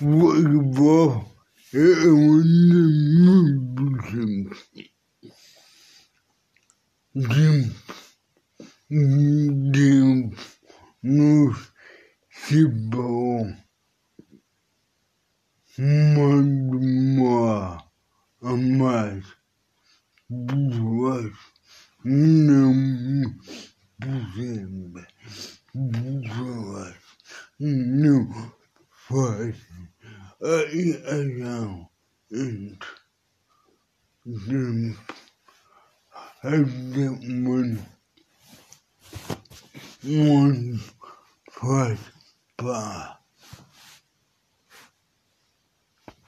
Voleibol é muito simples. De, de, no futebol, mando uma a mais duas não possível duas não faz I allow it to have that one, one part by.